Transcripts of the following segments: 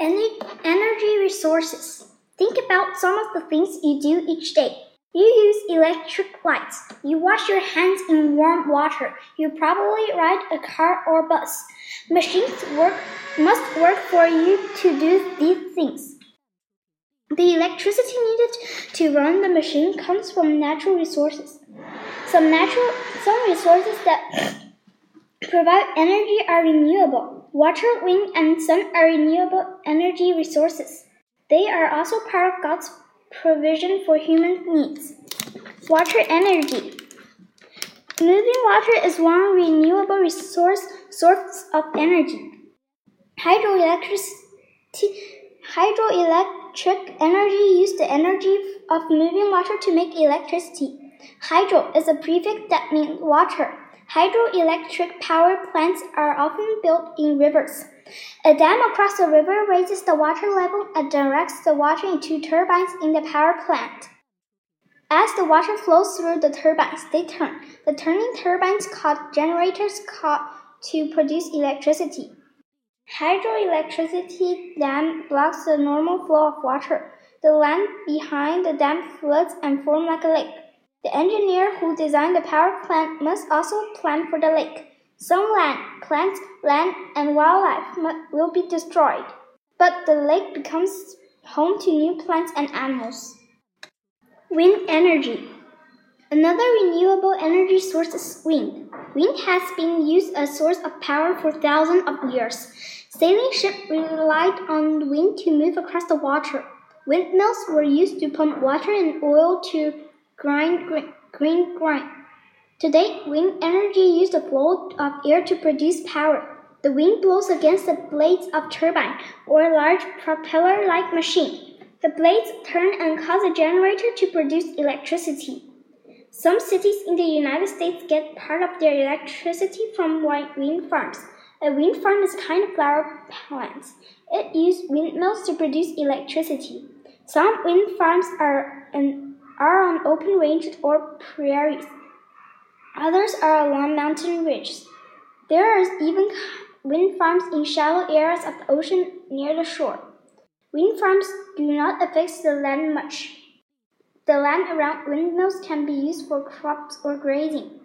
Energy resources. Think about some of the things you do each day. You use electric lights. You wash your hands in warm water. You probably ride a car or bus. Machines work must work for you to do these things. The electricity needed to run the machine comes from natural resources. Some natural some resources that provide energy are renewable. Water, wind, and sun are renewable energy resources. They are also part of God's provision for human needs. Water energy. Moving water is one renewable resource source of energy. Hydroelectricity hydroelectric energy uses the energy of moving water to make electricity. Hydro is a prefix that means water. Hydroelectric power plants are often built in rivers. A dam across the river raises the water level and directs the water into turbines in the power plant. As the water flows through the turbines, they turn. The turning turbines called generators called to produce electricity. Hydroelectricity dam blocks the normal flow of water. The land behind the dam floods and forms like a lake. The engineer who designed the power plant must also plan for the lake. Some land, plants, land, and wildlife will be destroyed, but the lake becomes home to new plants and animals. Wind energy. Another renewable energy source is wind. Wind has been used as a source of power for thousands of years. Sailing ships relied on wind to move across the water. Windmills were used to pump water and oil to grind green grind. Today, wind energy uses the flow of air to produce power. The wind blows against the blades of turbine or a large propeller-like machine. The blades turn and cause a generator to produce electricity. Some cities in the United States get part of their electricity from wind farms. A wind farm is kind of flower plant. It uses windmills to produce electricity. Some wind farms are, an, are on open ranges or prairies. Others are along mountain ridges. There are even wind farms in shallow areas of the ocean near the shore. Wind farms do not affect the land much. The land around windmills can be used for crops or grazing.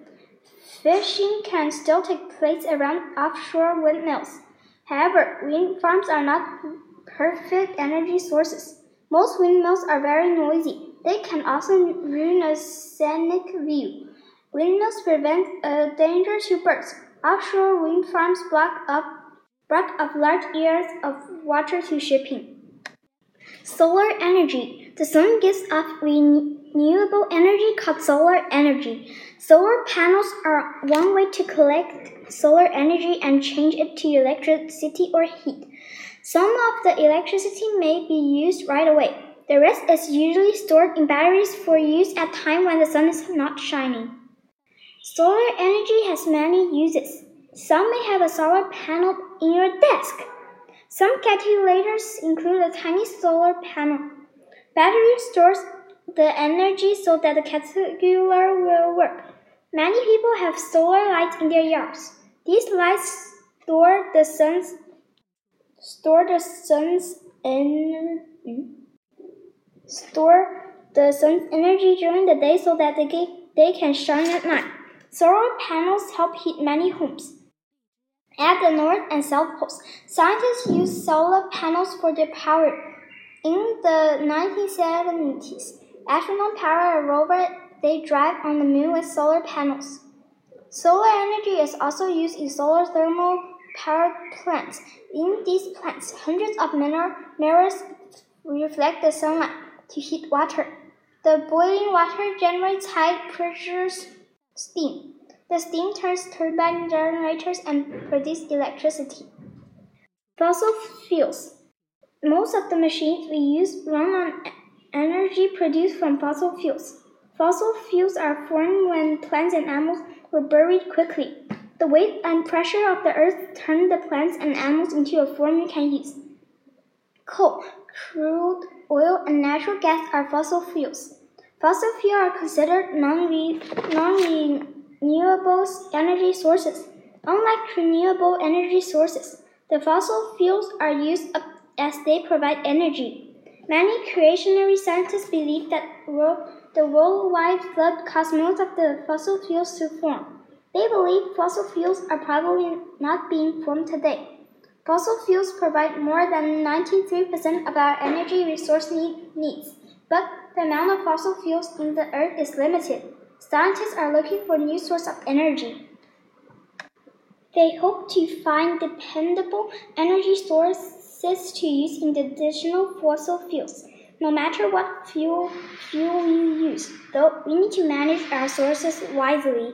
Fishing can still take place around offshore windmills. However, wind farms are not perfect energy sources. Most windmills are very noisy. They can also ruin a scenic view. Windmills prevent a danger to birds. Offshore wind farms block up, block up large areas of water to shipping. Solar energy. The sun gives off renewable energy called solar energy. Solar panels are one way to collect solar energy and change it to electricity or heat. Some of the electricity may be used right away. The rest is usually stored in batteries for use at time when the sun is not shining. Solar energy has many uses. Some may have a solar panel in your desk. Some calculators include a tiny solar panel. Battery stores the energy so that the calculator will work. Many people have solar lights in their yards. These lights store the sun's store the sun's energy hmm? Store the sun's energy during the day so that they, they can shine at night. Solar panels help heat many homes. At the North and South Poles, scientists use solar panels for their power. In the 1970s, astronauts power a rover they drive on the moon with solar panels. Solar energy is also used in solar thermal power plants. In these plants, hundreds of mirrors reflect the sunlight to heat water. The boiling water generates high pressure steam. The steam turns turbine generators and produces electricity. Fossil fuels. Most of the machines we use run on energy produced from fossil fuels. Fossil fuels are formed when plants and animals were buried quickly. The weight and pressure of the earth turn the plants and animals into a form you can use. Coal, crude oil, and natural gas are fossil fuels. Fossil fuels are considered non-renewable energy sources. Unlike renewable energy sources, the fossil fuels are used as they provide energy. Many creationary scientists believe that the worldwide flood caused most of the fossil fuels to form. They believe fossil fuels are probably not being formed today. Fossil fuels provide more than 93% of our energy resource need, needs, but the amount of fossil fuels in the earth is limited. Scientists are looking for new sources of energy. They hope to find dependable energy sources to use in the additional fossil fuels. No matter what fuel, fuel you use, though, we need to manage our sources wisely.